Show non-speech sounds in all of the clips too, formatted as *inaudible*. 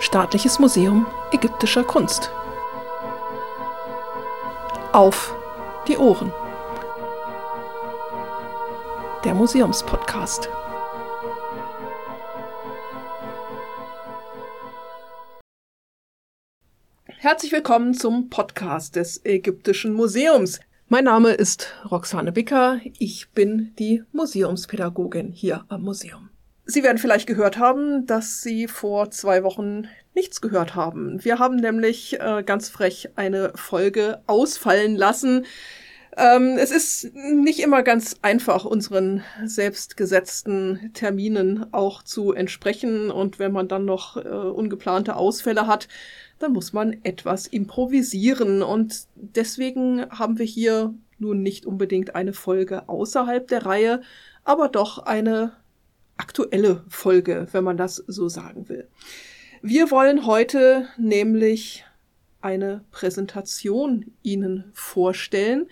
Staatliches Museum ägyptischer Kunst. Auf die Ohren. Der Museumspodcast. Herzlich willkommen zum Podcast des Ägyptischen Museums. Mein Name ist Roxane Bicker. Ich bin die Museumspädagogin hier am Museum. Sie werden vielleicht gehört haben, dass Sie vor zwei Wochen nichts gehört haben. Wir haben nämlich äh, ganz frech eine Folge ausfallen lassen. Ähm, es ist nicht immer ganz einfach, unseren selbstgesetzten Terminen auch zu entsprechen. Und wenn man dann noch äh, ungeplante Ausfälle hat, dann muss man etwas improvisieren. Und deswegen haben wir hier nun nicht unbedingt eine Folge außerhalb der Reihe, aber doch eine aktuelle Folge, wenn man das so sagen will. Wir wollen heute nämlich eine Präsentation Ihnen vorstellen,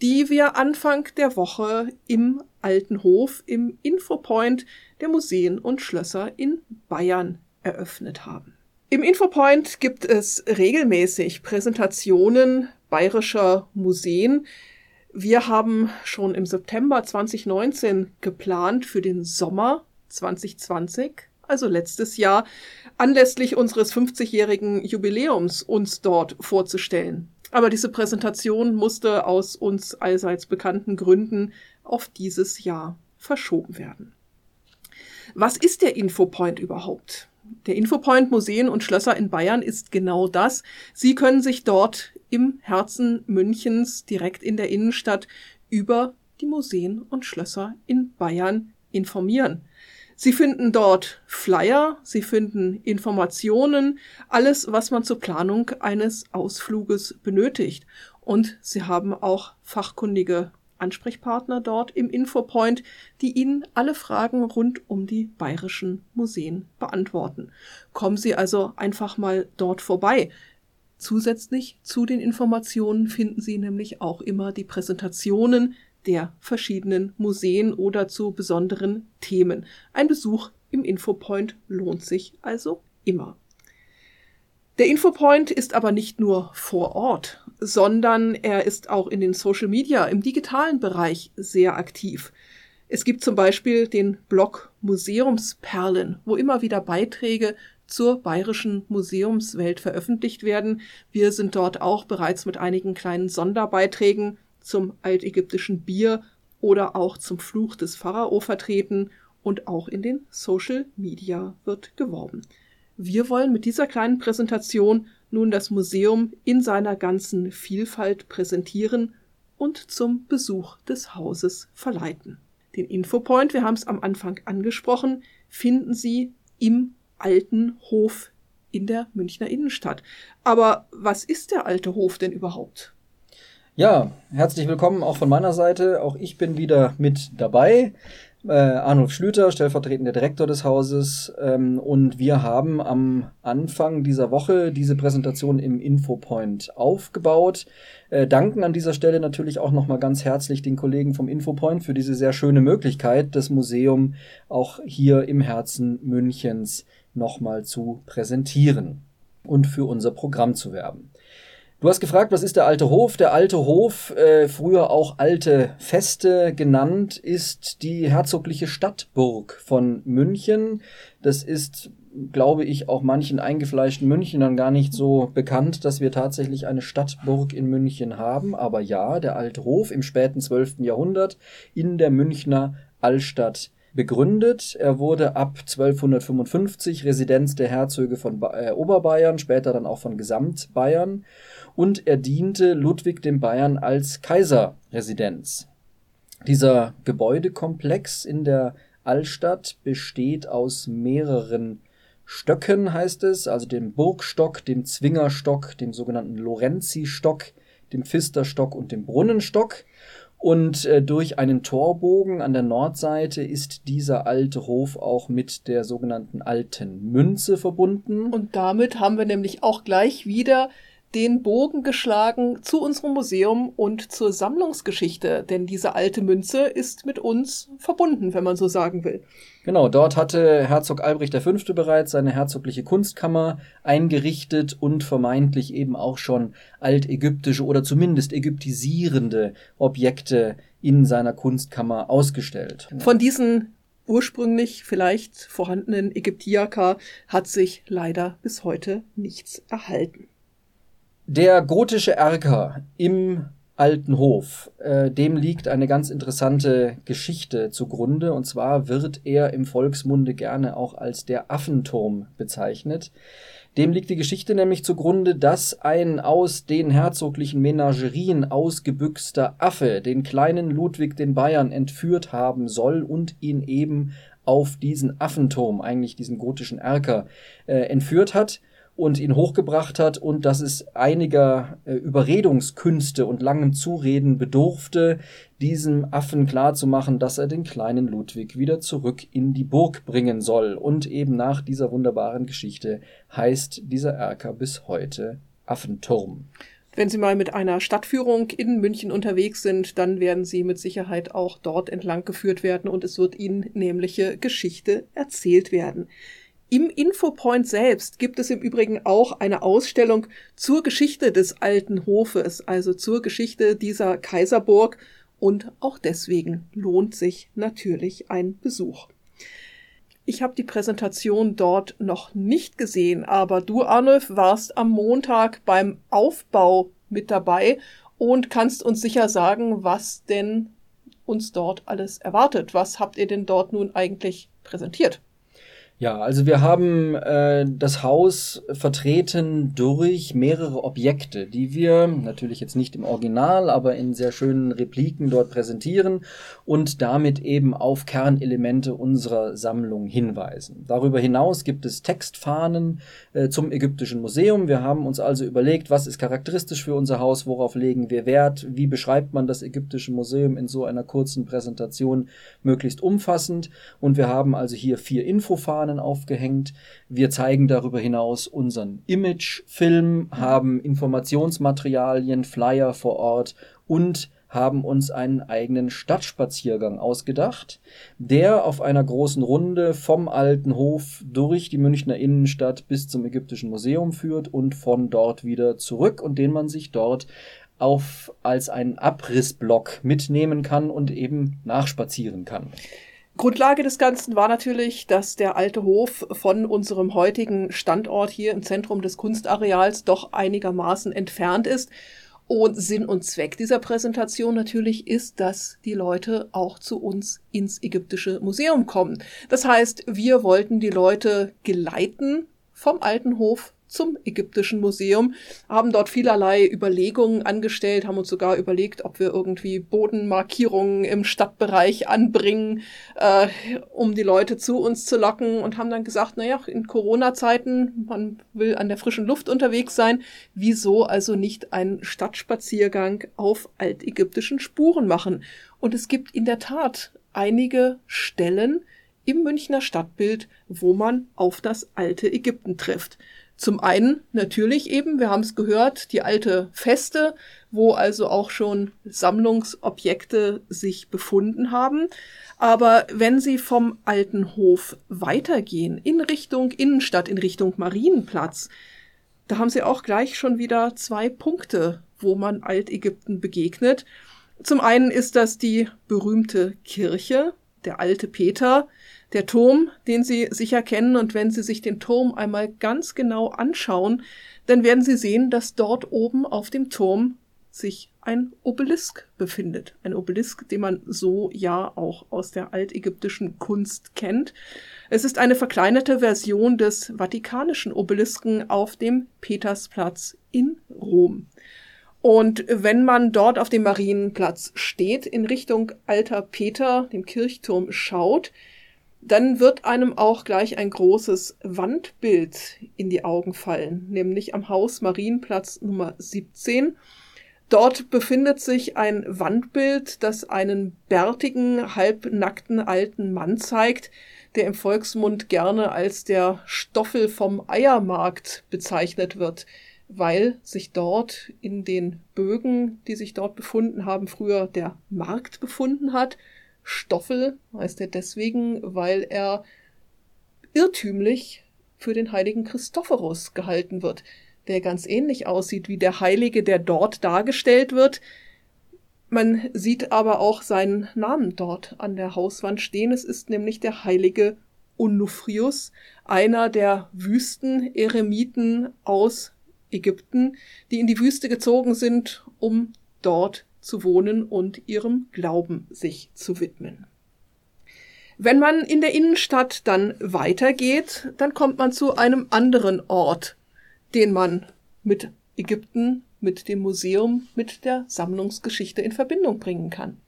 die wir Anfang der Woche im Alten Hof im Infopoint der Museen und Schlösser in Bayern eröffnet haben. Im Infopoint gibt es regelmäßig Präsentationen bayerischer Museen, wir haben schon im September 2019 geplant für den Sommer 2020, also letztes Jahr, anlässlich unseres 50-jährigen Jubiläums uns dort vorzustellen. Aber diese Präsentation musste aus uns allseits bekannten Gründen auf dieses Jahr verschoben werden. Was ist der Infopoint überhaupt? Der Infopoint Museen und Schlösser in Bayern ist genau das. Sie können sich dort im Herzen Münchens direkt in der Innenstadt über die Museen und Schlösser in Bayern informieren. Sie finden dort Flyer, Sie finden Informationen, alles, was man zur Planung eines Ausfluges benötigt. Und Sie haben auch fachkundige Ansprechpartner dort im Infopoint, die Ihnen alle Fragen rund um die bayerischen Museen beantworten. Kommen Sie also einfach mal dort vorbei. Zusätzlich zu den Informationen finden Sie nämlich auch immer die Präsentationen der verschiedenen Museen oder zu besonderen Themen. Ein Besuch im Infopoint lohnt sich also immer. Der Infopoint ist aber nicht nur vor Ort, sondern er ist auch in den Social Media im digitalen Bereich sehr aktiv. Es gibt zum Beispiel den Blog Museumsperlen, wo immer wieder Beiträge zur bayerischen Museumswelt veröffentlicht werden. Wir sind dort auch bereits mit einigen kleinen Sonderbeiträgen zum altägyptischen Bier oder auch zum Fluch des Pharao vertreten und auch in den Social Media wird geworben. Wir wollen mit dieser kleinen Präsentation nun das Museum in seiner ganzen Vielfalt präsentieren und zum Besuch des Hauses verleiten. Den Infopoint, wir haben es am Anfang angesprochen, finden Sie im alten Hof in der Münchner Innenstadt. Aber was ist der alte Hof denn überhaupt? Ja, herzlich willkommen auch von meiner Seite. Auch ich bin wieder mit dabei. Äh, Arnulf Schlüter, stellvertretender Direktor des Hauses. Ähm, und wir haben am Anfang dieser Woche diese Präsentation im Infopoint aufgebaut. Äh, danken an dieser Stelle natürlich auch nochmal ganz herzlich den Kollegen vom Infopoint für diese sehr schöne Möglichkeit, das Museum auch hier im Herzen Münchens nochmal zu präsentieren und für unser Programm zu werben. Du hast gefragt, was ist der alte Hof? Der alte Hof, äh, früher auch alte Feste genannt, ist die herzogliche Stadtburg von München. Das ist, glaube ich, auch manchen eingefleischten Münchnern gar nicht so bekannt, dass wir tatsächlich eine Stadtburg in München haben. Aber ja, der alte Hof im späten 12. Jahrhundert in der Münchner Altstadt begründet. Er wurde ab 1255 Residenz der Herzöge von äh, Oberbayern, später dann auch von Gesamtbayern und er diente Ludwig dem Bayern als Kaiserresidenz. Dieser Gebäudekomplex in der Altstadt besteht aus mehreren Stöcken, heißt es, also dem Burgstock, dem Zwingerstock, dem sogenannten Lorenzi-Stock, dem Pfisterstock und dem Brunnenstock. Und äh, durch einen Torbogen an der Nordseite ist dieser alte Hof auch mit der sogenannten alten Münze verbunden. Und damit haben wir nämlich auch gleich wieder den Bogen geschlagen zu unserem Museum und zur Sammlungsgeschichte, denn diese alte Münze ist mit uns verbunden, wenn man so sagen will. Genau, dort hatte Herzog Albrecht V. bereits seine herzogliche Kunstkammer eingerichtet und vermeintlich eben auch schon altägyptische oder zumindest ägyptisierende Objekte in seiner Kunstkammer ausgestellt. Von diesen ursprünglich vielleicht vorhandenen Ägyptiaka hat sich leider bis heute nichts erhalten. Der gotische Erker im Alten Hof, äh, dem liegt eine ganz interessante Geschichte zugrunde, und zwar wird er im Volksmunde gerne auch als der Affenturm bezeichnet. Dem liegt die Geschichte nämlich zugrunde, dass ein aus den herzoglichen Menagerien ausgebüxter Affe den kleinen Ludwig den Bayern entführt haben soll und ihn eben auf diesen Affenturm, eigentlich diesen gotischen Erker, äh, entführt hat und ihn hochgebracht hat und dass es einiger äh, Überredungskünste und langen Zureden bedurfte, diesem Affen klarzumachen, dass er den kleinen Ludwig wieder zurück in die Burg bringen soll. Und eben nach dieser wunderbaren Geschichte heißt dieser Erker bis heute Affenturm. Wenn Sie mal mit einer Stadtführung in München unterwegs sind, dann werden Sie mit Sicherheit auch dort entlang geführt werden und es wird Ihnen nämliche Geschichte erzählt werden. Im Infopoint selbst gibt es im Übrigen auch eine Ausstellung zur Geschichte des alten Hofes, also zur Geschichte dieser Kaiserburg und auch deswegen lohnt sich natürlich ein Besuch. Ich habe die Präsentation dort noch nicht gesehen, aber du, Arnulf, warst am Montag beim Aufbau mit dabei und kannst uns sicher sagen, was denn uns dort alles erwartet. Was habt ihr denn dort nun eigentlich präsentiert? Ja, also wir haben äh, das Haus vertreten durch mehrere Objekte, die wir natürlich jetzt nicht im Original, aber in sehr schönen Repliken dort präsentieren und damit eben auf Kernelemente unserer Sammlung hinweisen. Darüber hinaus gibt es Textfahnen äh, zum Ägyptischen Museum. Wir haben uns also überlegt, was ist charakteristisch für unser Haus, worauf legen wir Wert, wie beschreibt man das Ägyptische Museum in so einer kurzen Präsentation möglichst umfassend. Und wir haben also hier vier Infofahnen Fahnen aufgehängt. Wir zeigen darüber hinaus unseren Imagefilm, haben Informationsmaterialien, Flyer vor Ort und haben uns einen eigenen Stadtspaziergang ausgedacht, der auf einer großen Runde vom alten Hof durch die Münchner Innenstadt bis zum Ägyptischen Museum führt und von dort wieder zurück und den man sich dort auf als einen Abrissblock mitnehmen kann und eben nachspazieren kann. Grundlage des Ganzen war natürlich, dass der alte Hof von unserem heutigen Standort hier im Zentrum des Kunstareals doch einigermaßen entfernt ist. Und Sinn und Zweck dieser Präsentation natürlich ist, dass die Leute auch zu uns ins ägyptische Museum kommen. Das heißt, wir wollten die Leute geleiten vom alten Hof zum Ägyptischen Museum, haben dort vielerlei Überlegungen angestellt, haben uns sogar überlegt, ob wir irgendwie Bodenmarkierungen im Stadtbereich anbringen, äh, um die Leute zu uns zu locken und haben dann gesagt, naja, in Corona-Zeiten, man will an der frischen Luft unterwegs sein, wieso also nicht einen Stadtspaziergang auf altägyptischen Spuren machen? Und es gibt in der Tat einige Stellen, im Münchner Stadtbild, wo man auf das alte Ägypten trifft. Zum einen natürlich eben, wir haben es gehört, die alte Feste, wo also auch schon Sammlungsobjekte sich befunden haben. Aber wenn Sie vom alten Hof weitergehen in Richtung Innenstadt, in Richtung Marienplatz, da haben Sie auch gleich schon wieder zwei Punkte, wo man Altägypten begegnet. Zum einen ist das die berühmte Kirche, der alte Peter, der Turm, den Sie sicher kennen, und wenn Sie sich den Turm einmal ganz genau anschauen, dann werden Sie sehen, dass dort oben auf dem Turm sich ein Obelisk befindet. Ein Obelisk, den man so ja auch aus der altägyptischen Kunst kennt. Es ist eine verkleinerte Version des vatikanischen Obelisken auf dem Petersplatz in Rom. Und wenn man dort auf dem Marienplatz steht, in Richtung Alter Peter, dem Kirchturm, schaut, dann wird einem auch gleich ein großes Wandbild in die Augen fallen, nämlich am Haus Marienplatz Nummer 17. Dort befindet sich ein Wandbild, das einen bärtigen, halbnackten alten Mann zeigt, der im Volksmund gerne als der Stoffel vom Eiermarkt bezeichnet wird. weil sich dort in den Bögen, die sich dort befunden haben, früher der Markt befunden hat. Stoffel heißt er deswegen, weil er irrtümlich für den heiligen Christophorus gehalten wird, der ganz ähnlich aussieht wie der Heilige, der dort dargestellt wird. Man sieht aber auch seinen Namen dort an der Hauswand stehen. Es ist nämlich der heilige Onufrius, einer der Wüsten-Eremiten aus Ägypten, die in die Wüste gezogen sind, um dort zu wohnen und ihrem Glauben sich zu widmen. Wenn man in der Innenstadt dann weitergeht, dann kommt man zu einem anderen Ort, den man mit Ägypten, mit dem Museum, mit der Sammlungsgeschichte in Verbindung bringen kann.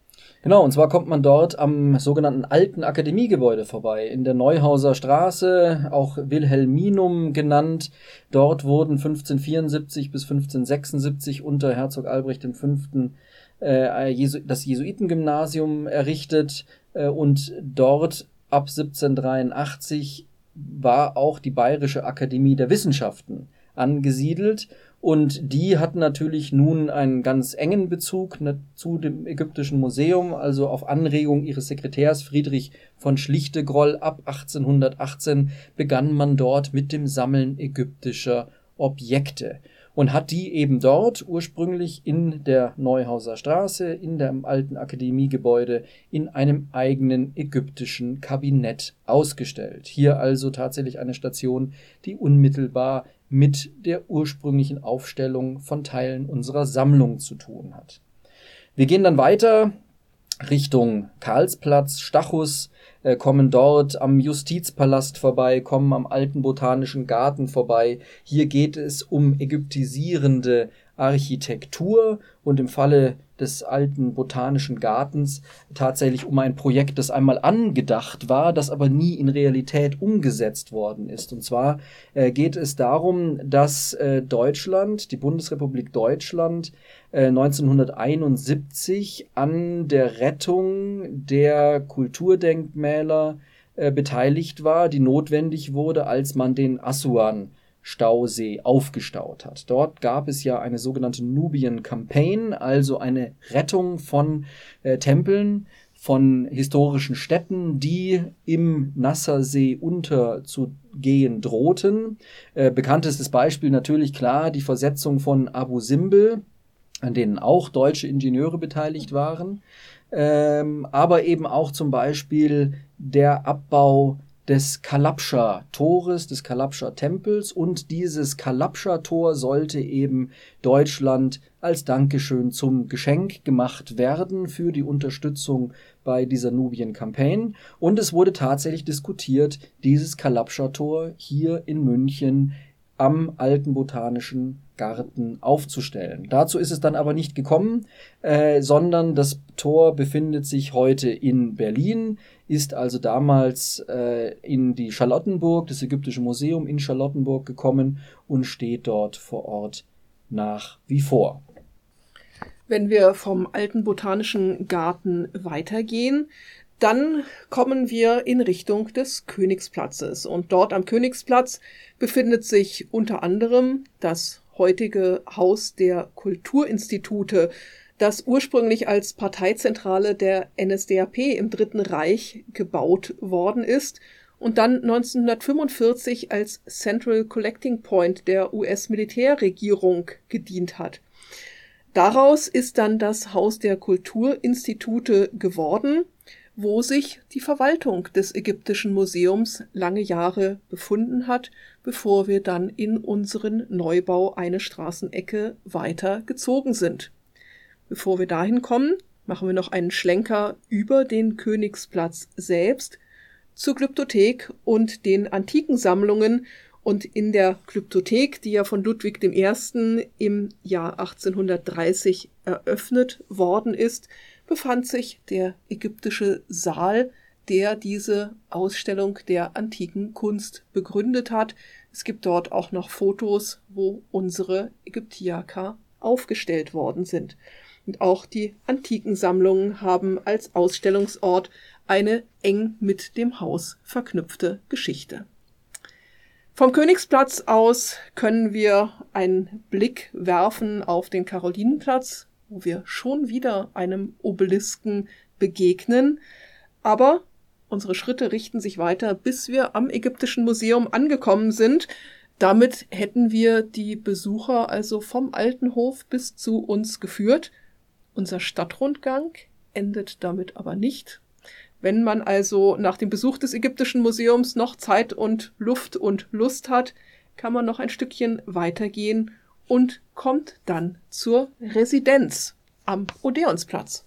Genau, und zwar kommt man dort am sogenannten alten Akademiegebäude vorbei, in der Neuhauser Straße, auch Wilhelminum genannt. Dort wurden 1574 bis 1576 unter Herzog Albrecht V. Äh, das Jesuitengymnasium errichtet äh, und dort ab 1783 war auch die Bayerische Akademie der Wissenschaften angesiedelt. Und die hat natürlich nun einen ganz engen Bezug ne, zu dem Ägyptischen Museum, also auf Anregung ihres Sekretärs Friedrich von Schlichtegroll ab 1818 begann man dort mit dem Sammeln ägyptischer Objekte und hat die eben dort ursprünglich in der Neuhauser Straße, in dem alten Akademiegebäude, in einem eigenen ägyptischen Kabinett ausgestellt. Hier also tatsächlich eine Station, die unmittelbar mit der ursprünglichen Aufstellung von Teilen unserer Sammlung zu tun hat. Wir gehen dann weiter Richtung Karlsplatz, Stachus, äh, kommen dort am Justizpalast vorbei, kommen am alten botanischen Garten vorbei. Hier geht es um ägyptisierende Architektur und im Falle des alten botanischen Gartens tatsächlich um ein Projekt, das einmal angedacht war, das aber nie in Realität umgesetzt worden ist. Und zwar äh, geht es darum, dass äh, Deutschland, die Bundesrepublik Deutschland, äh, 1971 an der Rettung der Kulturdenkmäler äh, beteiligt war, die notwendig wurde, als man den Assuan Stausee aufgestaut hat. Dort gab es ja eine sogenannte Nubian Campaign, also eine Rettung von äh, Tempeln, von historischen Städten, die im Nassersee unterzugehen drohten. Äh, bekanntestes Beispiel natürlich klar die Versetzung von Abu Simbel, an denen auch deutsche Ingenieure beteiligt waren, ähm, aber eben auch zum Beispiel der Abbau des Kalabscha-Tores, des Kalabscha-Tempels und dieses Kalabscha-Tor sollte eben Deutschland als Dankeschön zum Geschenk gemacht werden für die Unterstützung bei dieser Nubien-Campaign. Und es wurde tatsächlich diskutiert, dieses Kalabscha-Tor hier in München am alten botanischen Garten aufzustellen. Dazu ist es dann aber nicht gekommen, äh, sondern das Tor befindet sich heute in Berlin, ist also damals äh, in die Charlottenburg, das Ägyptische Museum in Charlottenburg gekommen und steht dort vor Ort nach wie vor. Wenn wir vom alten botanischen Garten weitergehen, dann kommen wir in Richtung des Königsplatzes. Und dort am Königsplatz befindet sich unter anderem das heutige Haus der Kulturinstitute, das ursprünglich als Parteizentrale der NSDAP im Dritten Reich gebaut worden ist und dann 1945 als Central Collecting Point der US-Militärregierung gedient hat. Daraus ist dann das Haus der Kulturinstitute geworden, wo sich die Verwaltung des Ägyptischen Museums lange Jahre befunden hat, bevor wir dann in unseren Neubau eine Straßenecke weiter gezogen sind. Bevor wir dahin kommen, machen wir noch einen Schlenker über den Königsplatz selbst zur Glyptothek und den antiken Sammlungen und in der Glyptothek, die ja von Ludwig I. im Jahr 1830 eröffnet worden ist, befand sich der ägyptische Saal, der diese Ausstellung der antiken Kunst begründet hat. Es gibt dort auch noch Fotos, wo unsere Ägyptiaker aufgestellt worden sind. Und auch die antiken Sammlungen haben als Ausstellungsort eine eng mit dem Haus verknüpfte Geschichte. Vom Königsplatz aus können wir einen Blick werfen auf den Karolinenplatz, wo wir schon wieder einem Obelisken begegnen. Aber unsere Schritte richten sich weiter, bis wir am Ägyptischen Museum angekommen sind. Damit hätten wir die Besucher also vom Alten Hof bis zu uns geführt. Unser Stadtrundgang endet damit aber nicht. Wenn man also nach dem Besuch des Ägyptischen Museums noch Zeit und Luft und Lust hat, kann man noch ein Stückchen weitergehen und kommt dann zur Residenz am Odeonsplatz.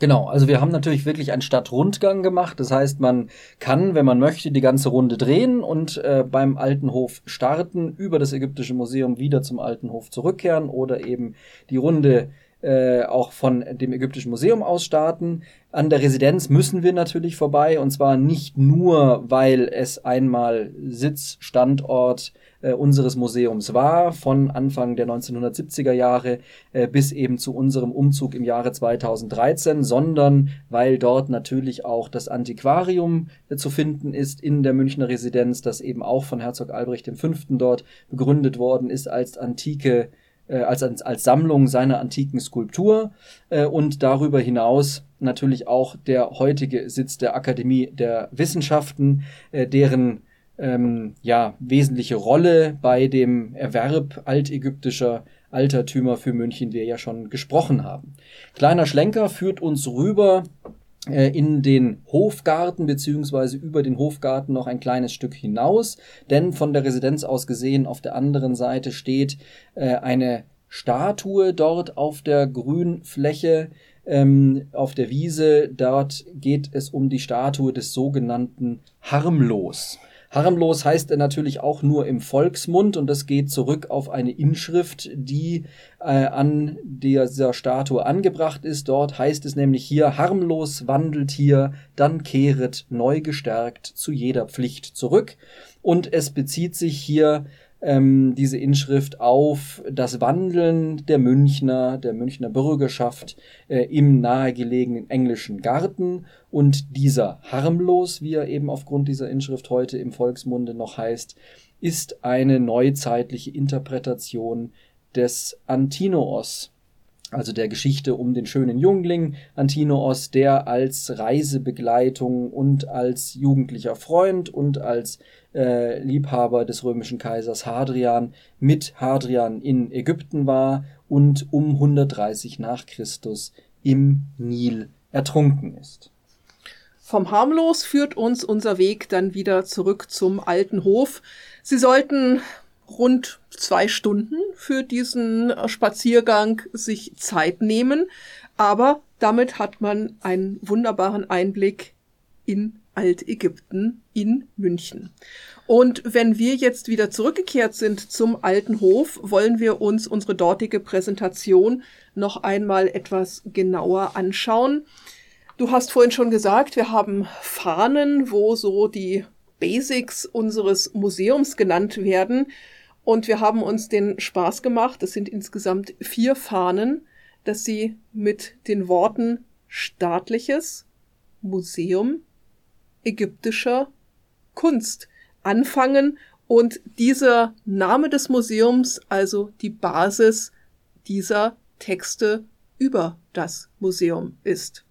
Genau, also wir haben natürlich wirklich einen Stadtrundgang gemacht. Das heißt, man kann, wenn man möchte, die ganze Runde drehen und äh, beim Alten Hof starten, über das Ägyptische Museum wieder zum Alten Hof zurückkehren oder eben die Runde äh, auch von dem Ägyptischen Museum aus starten. An der Residenz müssen wir natürlich vorbei und zwar nicht nur, weil es einmal Sitz, Standort äh, unseres Museums war, von Anfang der 1970er Jahre äh, bis eben zu unserem Umzug im Jahre 2013, sondern weil dort natürlich auch das Antiquarium äh, zu finden ist in der Münchner Residenz, das eben auch von Herzog Albrecht V. dort begründet worden ist als antike äh, als, als Sammlung seiner antiken Skulptur äh, und darüber hinaus natürlich auch der heutige Sitz der Akademie der Wissenschaften, äh, deren ähm, ja, wesentliche Rolle bei dem Erwerb altägyptischer Altertümer für München wir ja schon gesprochen haben. Kleiner Schlenker führt uns rüber äh, in den Hofgarten beziehungsweise über den Hofgarten noch ein kleines Stück hinaus, denn von der Residenz aus gesehen auf der anderen Seite steht äh, eine Statue dort auf der Grünfläche ähm, auf der Wiese. Dort geht es um die Statue des sogenannten Harmlos. Harmlos heißt er natürlich auch nur im Volksmund und das geht zurück auf eine Inschrift, die äh, an dieser Statue angebracht ist. Dort heißt es nämlich hier, harmlos wandelt hier, dann kehret neu gestärkt zu jeder Pflicht zurück. Und es bezieht sich hier ähm, diese Inschrift auf das Wandeln der Münchner, der Münchner Bürgerschaft äh, im nahegelegenen englischen Garten. Und dieser harmlos, wie er eben aufgrund dieser Inschrift heute im Volksmunde noch heißt, ist eine neuzeitliche Interpretation des Antinoos, also der Geschichte um den schönen Jungling Antinoos, der als Reisebegleitung und als jugendlicher Freund und als äh, Liebhaber des römischen Kaisers Hadrian mit Hadrian in Ägypten war und um 130 nach Christus im Nil ertrunken ist. Vom Harmlos führt uns unser Weg dann wieder zurück zum alten Hof. Sie sollten rund zwei Stunden für diesen Spaziergang sich Zeit nehmen, aber damit hat man einen wunderbaren Einblick in Altägypten in München. Und wenn wir jetzt wieder zurückgekehrt sind zum alten Hof, wollen wir uns unsere dortige Präsentation noch einmal etwas genauer anschauen. Du hast vorhin schon gesagt, wir haben Fahnen, wo so die Basics unseres Museums genannt werden. Und wir haben uns den Spaß gemacht, das sind insgesamt vier Fahnen, dass sie mit den Worten staatliches Museum ägyptischer Kunst anfangen und dieser Name des Museums also die Basis dieser Texte über das Museum ist.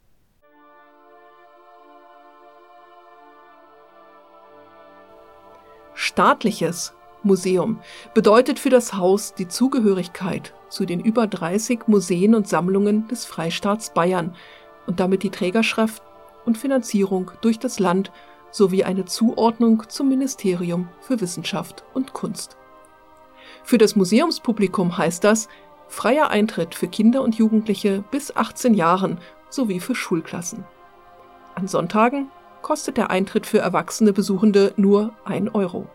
Staatliches Museum bedeutet für das Haus die Zugehörigkeit zu den über 30 Museen und Sammlungen des Freistaats Bayern und damit die Trägerschaft und Finanzierung durch das Land sowie eine Zuordnung zum Ministerium für Wissenschaft und Kunst. Für das Museumspublikum heißt das freier Eintritt für Kinder und Jugendliche bis 18 Jahren sowie für Schulklassen. An Sonntagen kostet der Eintritt für erwachsene Besuchende nur 1 Euro.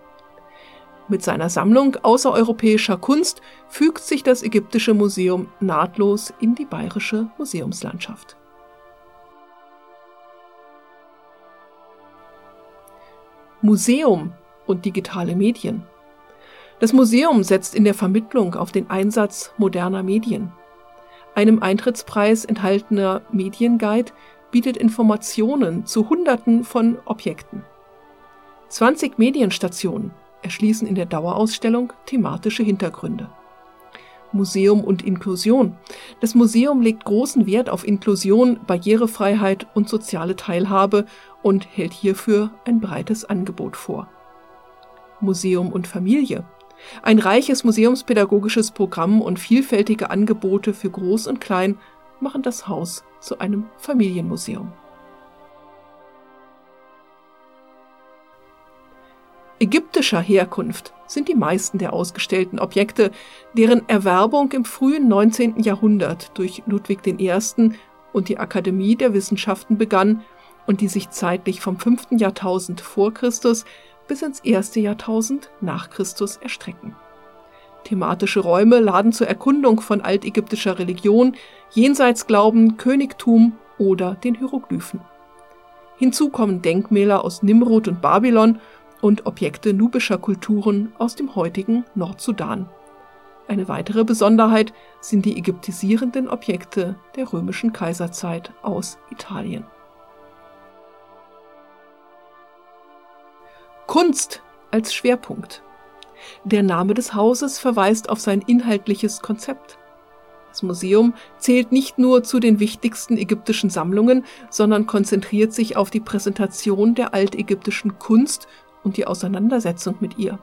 Mit seiner Sammlung außereuropäischer Kunst fügt sich das Ägyptische Museum nahtlos in die bayerische Museumslandschaft. Museum und digitale Medien. Das Museum setzt in der Vermittlung auf den Einsatz moderner Medien. Einem Eintrittspreis enthaltener Medienguide bietet Informationen zu Hunderten von Objekten. 20 Medienstationen erschließen in der Dauerausstellung thematische Hintergründe. Museum und Inklusion. Das Museum legt großen Wert auf Inklusion, Barrierefreiheit und soziale Teilhabe und hält hierfür ein breites Angebot vor. Museum und Familie. Ein reiches museumspädagogisches Programm und vielfältige Angebote für Groß und Klein machen das Haus zu einem Familienmuseum. Ägyptischer Herkunft sind die meisten der ausgestellten Objekte, deren Erwerbung im frühen 19. Jahrhundert durch Ludwig I. und die Akademie der Wissenschaften begann und die sich zeitlich vom 5. Jahrtausend vor Christus bis ins erste Jahrtausend nach Christus erstrecken. Thematische Räume laden zur Erkundung von altägyptischer Religion, Jenseitsglauben, Königtum oder den Hieroglyphen. Hinzu kommen Denkmäler aus Nimrod und Babylon und Objekte nubischer Kulturen aus dem heutigen Nordsudan. Eine weitere Besonderheit sind die ägyptisierenden Objekte der römischen Kaiserzeit aus Italien. Kunst als Schwerpunkt. Der Name des Hauses verweist auf sein inhaltliches Konzept. Das Museum zählt nicht nur zu den wichtigsten ägyptischen Sammlungen, sondern konzentriert sich auf die Präsentation der altägyptischen Kunst und die Auseinandersetzung mit ihr.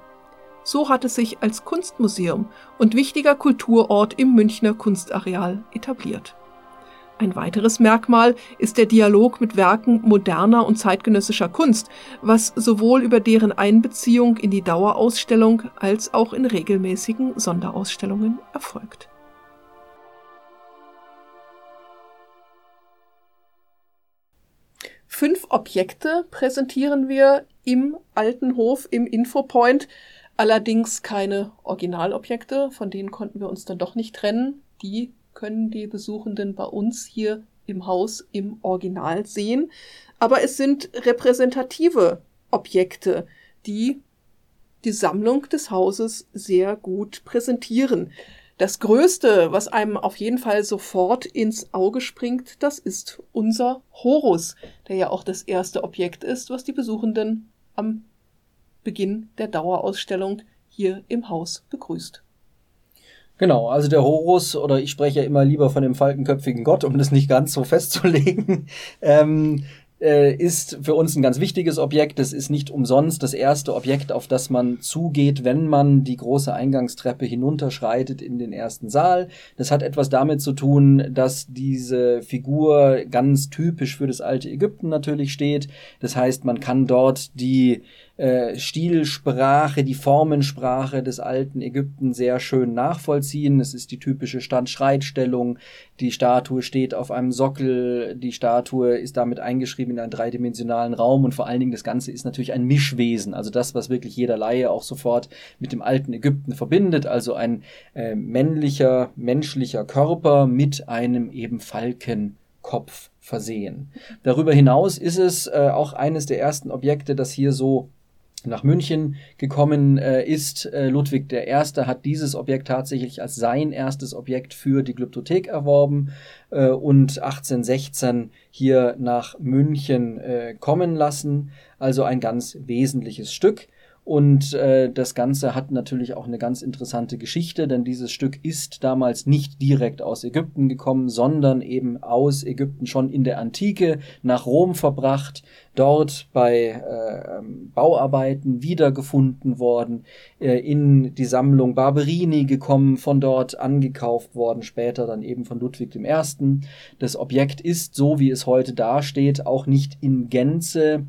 So hat es sich als Kunstmuseum und wichtiger Kulturort im Münchner Kunstareal etabliert. Ein weiteres Merkmal ist der Dialog mit Werken moderner und zeitgenössischer Kunst, was sowohl über deren Einbeziehung in die Dauerausstellung als auch in regelmäßigen Sonderausstellungen erfolgt. Fünf Objekte präsentieren wir im alten Hof im Infopoint. Allerdings keine Originalobjekte, von denen konnten wir uns dann doch nicht trennen. Die können die Besuchenden bei uns hier im Haus im Original sehen. Aber es sind repräsentative Objekte, die die Sammlung des Hauses sehr gut präsentieren. Das Größte, was einem auf jeden Fall sofort ins Auge springt, das ist unser Horus, der ja auch das erste Objekt ist, was die Besuchenden am Beginn der Dauerausstellung hier im Haus begrüßt. Genau, also der Horus, oder ich spreche ja immer lieber von dem falkenköpfigen Gott, um das nicht ganz so festzulegen, *laughs* ähm, äh, ist für uns ein ganz wichtiges Objekt. Es ist nicht umsonst das erste Objekt, auf das man zugeht, wenn man die große Eingangstreppe hinunterschreitet in den ersten Saal. Das hat etwas damit zu tun, dass diese Figur ganz typisch für das alte Ägypten natürlich steht. Das heißt, man kann dort die äh, Stilsprache, die Formensprache des alten Ägypten sehr schön nachvollziehen. Es ist die typische Standschreitstellung. Die Statue steht auf einem Sockel. Die Statue ist damit eingeschrieben in einen dreidimensionalen Raum und vor allen Dingen das Ganze ist natürlich ein Mischwesen. Also das, was wirklich jeder Laie auch sofort mit dem alten Ägypten verbindet. Also ein äh, männlicher, menschlicher Körper mit einem eben Falkenkopf versehen. Darüber hinaus ist es äh, auch eines der ersten Objekte, das hier so nach München gekommen äh, ist. Äh, Ludwig I. hat dieses Objekt tatsächlich als sein erstes Objekt für die Glyptothek erworben äh, und 1816 hier nach München äh, kommen lassen. Also ein ganz wesentliches Stück. Und äh, das Ganze hat natürlich auch eine ganz interessante Geschichte, denn dieses Stück ist damals nicht direkt aus Ägypten gekommen, sondern eben aus Ägypten schon in der Antike nach Rom verbracht, dort bei äh, Bauarbeiten wiedergefunden worden, äh, in die Sammlung Barberini gekommen, von dort angekauft worden, später dann eben von Ludwig I. Das Objekt ist, so wie es heute dasteht, auch nicht in Gänze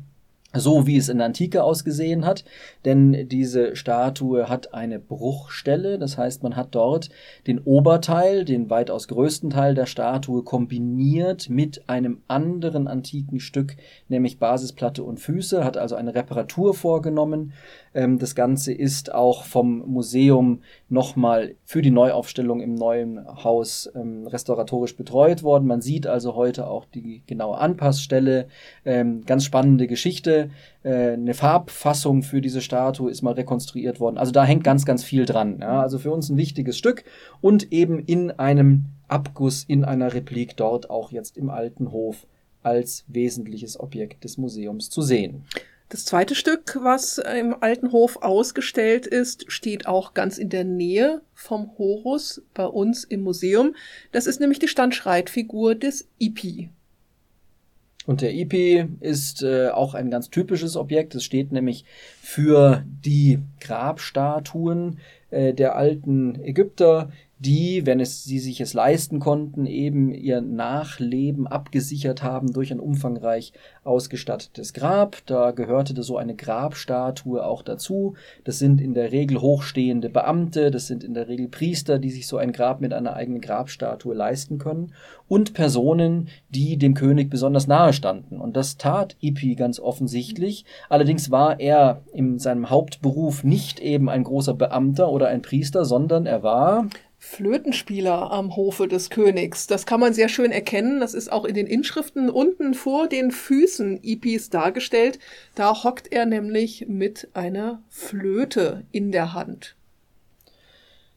so wie es in der Antike ausgesehen hat, denn diese Statue hat eine Bruchstelle, das heißt man hat dort den Oberteil, den weitaus größten Teil der Statue kombiniert mit einem anderen antiken Stück, nämlich Basisplatte und Füße, hat also eine Reparatur vorgenommen. Ähm, das Ganze ist auch vom Museum nochmal für die Neuaufstellung im neuen Haus ähm, restauratorisch betreut worden. Man sieht also heute auch die genaue Anpassstelle, ähm, ganz spannende Geschichte äh, eine Farbfassung für diese Statue ist mal rekonstruiert worden. Also da hängt ganz, ganz viel dran. Ja? Also für uns ein wichtiges Stück und eben in einem Abguss, in einer Replik dort auch jetzt im alten Hof als wesentliches Objekt des Museums zu sehen. Das zweite Stück, was im Alten Hof ausgestellt ist, steht auch ganz in der Nähe vom Horus bei uns im Museum. Das ist nämlich die Standschreitfigur des Ipi. Und der Ipi ist äh, auch ein ganz typisches Objekt. Es steht nämlich für die Grabstatuen äh, der alten Ägypter, die, wenn es sie sich es leisten konnten, eben ihr Nachleben abgesichert haben durch ein umfangreich ausgestattetes Grab. Da gehörte so eine Grabstatue auch dazu. Das sind in der Regel hochstehende Beamte, das sind in der Regel Priester, die sich so ein Grab mit einer eigenen Grabstatue leisten können und Personen, die dem König besonders nahe standen. Und das tat Ipi ganz offensichtlich. Allerdings war er in seinem Hauptberuf nicht eben ein großer Beamter oder ein Priester, sondern er war Flötenspieler am Hofe des Königs. Das kann man sehr schön erkennen. Das ist auch in den Inschriften unten vor den Füßen Ipis dargestellt. Da hockt er nämlich mit einer Flöte in der Hand.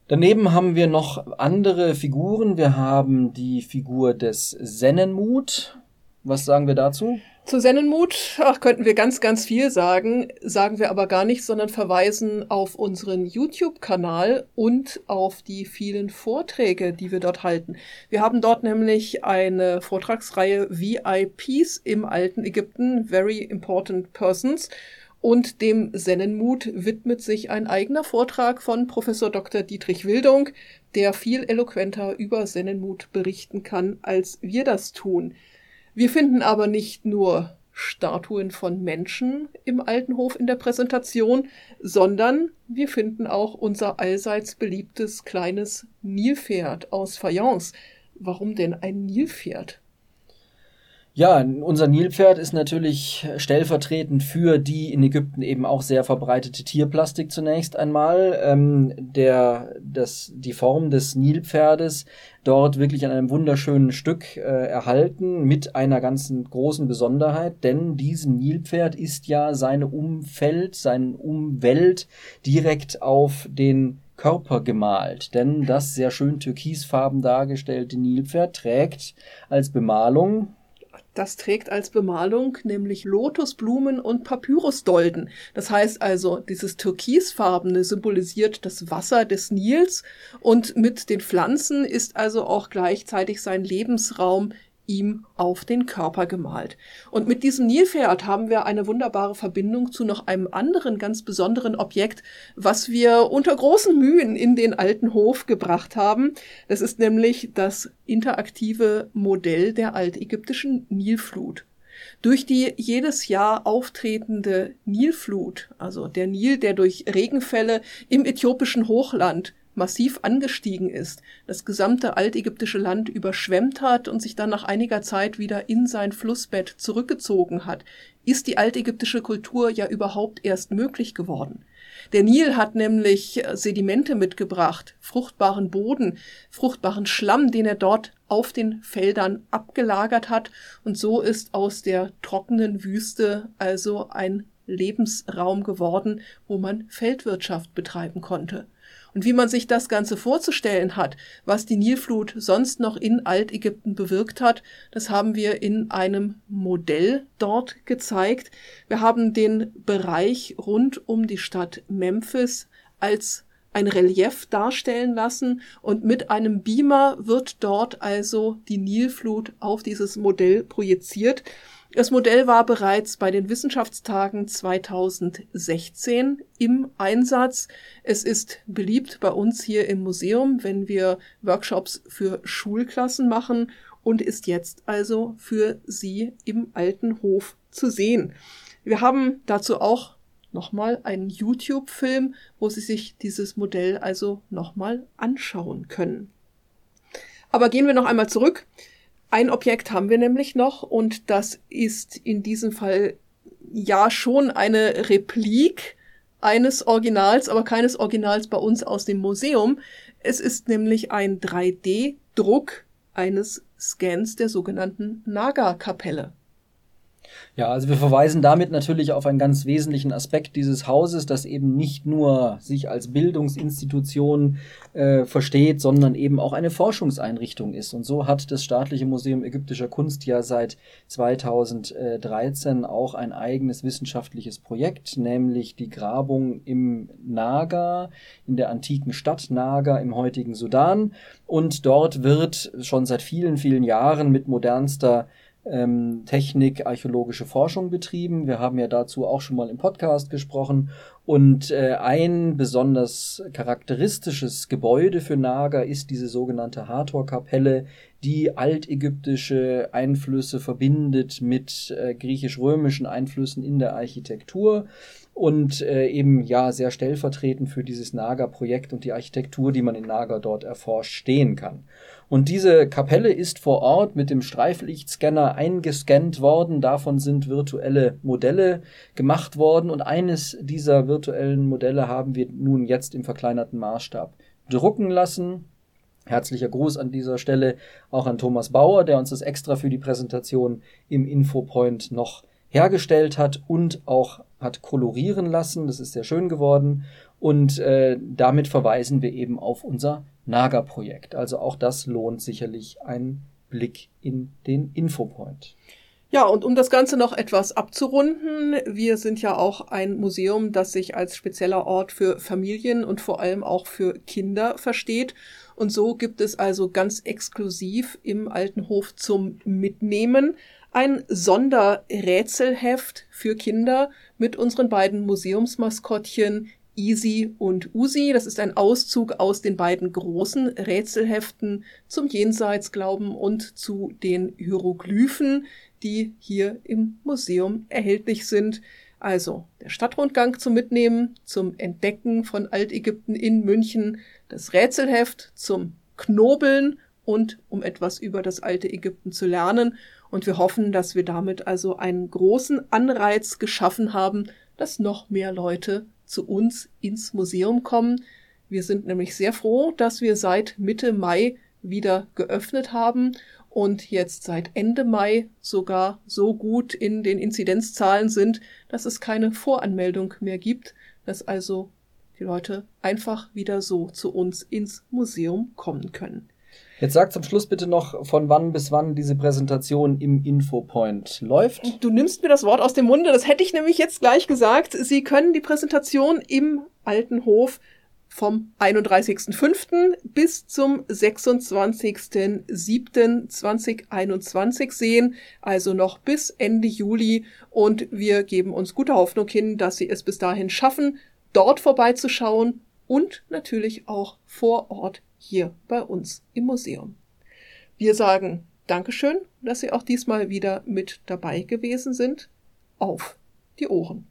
Daneben haben wir noch andere Figuren. Wir haben die Figur des Sennenmut. Was sagen wir dazu? Zu Sennenmut, ach, könnten wir ganz, ganz viel sagen, sagen wir aber gar nicht, sondern verweisen auf unseren YouTube-Kanal und auf die vielen Vorträge, die wir dort halten. Wir haben dort nämlich eine Vortragsreihe VIPs im alten Ägypten, Very Important Persons. Und dem Sennenmut widmet sich ein eigener Vortrag von Professor Dr. Dietrich Wildung, der viel eloquenter über Sennenmut berichten kann, als wir das tun. Wir finden aber nicht nur Statuen von Menschen im alten Hof in der Präsentation, sondern wir finden auch unser allseits beliebtes kleines Nilpferd aus Fayence. Warum denn ein Nilpferd? Ja, unser Nilpferd ist natürlich stellvertretend für die in Ägypten eben auch sehr verbreitete Tierplastik zunächst einmal. Ähm, der, das, die Form des Nilpferdes dort wirklich an einem wunderschönen Stück äh, erhalten mit einer ganzen großen Besonderheit, denn diesem Nilpferd ist ja seine Umfeld, seine Umwelt direkt auf den Körper gemalt, denn das sehr schön türkisfarben dargestellte Nilpferd trägt als Bemalung das trägt als Bemalung nämlich Lotusblumen und Papyrusdolden. Das heißt also, dieses Türkisfarbene symbolisiert das Wasser des Nils und mit den Pflanzen ist also auch gleichzeitig sein Lebensraum ihm auf den Körper gemalt. Und mit diesem Nilpferd haben wir eine wunderbare Verbindung zu noch einem anderen ganz besonderen Objekt, was wir unter großen Mühen in den alten Hof gebracht haben. Das ist nämlich das interaktive Modell der altägyptischen Nilflut. Durch die jedes Jahr auftretende Nilflut, also der Nil, der durch Regenfälle im äthiopischen Hochland massiv angestiegen ist, das gesamte altägyptische Land überschwemmt hat und sich dann nach einiger Zeit wieder in sein Flussbett zurückgezogen hat, ist die altägyptische Kultur ja überhaupt erst möglich geworden. Der Nil hat nämlich äh, Sedimente mitgebracht, fruchtbaren Boden, fruchtbaren Schlamm, den er dort auf den Feldern abgelagert hat, und so ist aus der trockenen Wüste also ein Lebensraum geworden, wo man Feldwirtschaft betreiben konnte. Und wie man sich das Ganze vorzustellen hat, was die Nilflut sonst noch in Altägypten bewirkt hat, das haben wir in einem Modell dort gezeigt. Wir haben den Bereich rund um die Stadt Memphis als ein Relief darstellen lassen und mit einem Beamer wird dort also die Nilflut auf dieses Modell projiziert. Das Modell war bereits bei den Wissenschaftstagen 2016 im Einsatz. Es ist beliebt bei uns hier im Museum, wenn wir Workshops für Schulklassen machen und ist jetzt also für Sie im alten Hof zu sehen. Wir haben dazu auch nochmal einen YouTube-Film, wo Sie sich dieses Modell also nochmal anschauen können. Aber gehen wir noch einmal zurück. Ein Objekt haben wir nämlich noch und das ist in diesem Fall ja schon eine Replik eines Originals, aber keines Originals bei uns aus dem Museum. Es ist nämlich ein 3D-Druck eines Scans der sogenannten Naga-Kapelle. Ja, also wir verweisen damit natürlich auf einen ganz wesentlichen Aspekt dieses Hauses, das eben nicht nur sich als Bildungsinstitution äh, versteht, sondern eben auch eine Forschungseinrichtung ist. Und so hat das Staatliche Museum ägyptischer Kunst ja seit 2013 auch ein eigenes wissenschaftliches Projekt, nämlich die Grabung im Naga, in der antiken Stadt Naga im heutigen Sudan. Und dort wird schon seit vielen, vielen Jahren mit modernster ähm, Technik, archäologische Forschung betrieben. Wir haben ja dazu auch schon mal im Podcast gesprochen. Und äh, ein besonders charakteristisches Gebäude für Naga ist diese sogenannte Hathor-Kapelle, die altägyptische Einflüsse verbindet mit äh, griechisch-römischen Einflüssen in der Architektur und äh, eben ja sehr stellvertretend für dieses Naga-Projekt und die Architektur, die man in Naga dort erforscht, stehen kann. Und diese Kapelle ist vor Ort mit dem Streiflichtscanner eingescannt worden. Davon sind virtuelle Modelle gemacht worden. Und eines dieser virtuellen Modelle haben wir nun jetzt im verkleinerten Maßstab drucken lassen. Herzlicher Gruß an dieser Stelle auch an Thomas Bauer, der uns das extra für die Präsentation im Infopoint noch hergestellt hat und auch hat kolorieren lassen. Das ist sehr schön geworden. Und äh, damit verweisen wir eben auf unser Naga-Projekt. Also auch das lohnt sicherlich einen Blick in den Infopoint. Ja, und um das Ganze noch etwas abzurunden, wir sind ja auch ein Museum, das sich als spezieller Ort für Familien und vor allem auch für Kinder versteht. Und so gibt es also ganz exklusiv im Alten Hof zum Mitnehmen ein Sonderrätselheft für Kinder mit unseren beiden Museumsmaskottchen Easy und Usi. Das ist ein Auszug aus den beiden großen Rätselheften zum Jenseitsglauben und zu den Hieroglyphen, die hier im Museum erhältlich sind. Also der Stadtrundgang zum Mitnehmen, zum Entdecken von Altägypten in München, das Rätselheft zum Knobeln und um etwas über das alte Ägypten zu lernen. Und wir hoffen, dass wir damit also einen großen Anreiz geschaffen haben, dass noch mehr Leute zu uns ins Museum kommen. Wir sind nämlich sehr froh, dass wir seit Mitte Mai wieder geöffnet haben und jetzt seit Ende Mai sogar so gut in den Inzidenzzahlen sind, dass es keine Voranmeldung mehr gibt, dass also die Leute einfach wieder so zu uns ins Museum kommen können. Jetzt sag zum Schluss bitte noch, von wann bis wann diese Präsentation im Infopoint läuft. Du nimmst mir das Wort aus dem Munde, das hätte ich nämlich jetzt gleich gesagt. Sie können die Präsentation im Alten Hof vom 31.05. bis zum 26.07.2021 sehen, also noch bis Ende Juli. Und wir geben uns gute Hoffnung hin, dass Sie es bis dahin schaffen, dort vorbeizuschauen und natürlich auch vor Ort hier bei uns im Museum. Wir sagen Dankeschön, dass Sie auch diesmal wieder mit dabei gewesen sind. Auf die Ohren!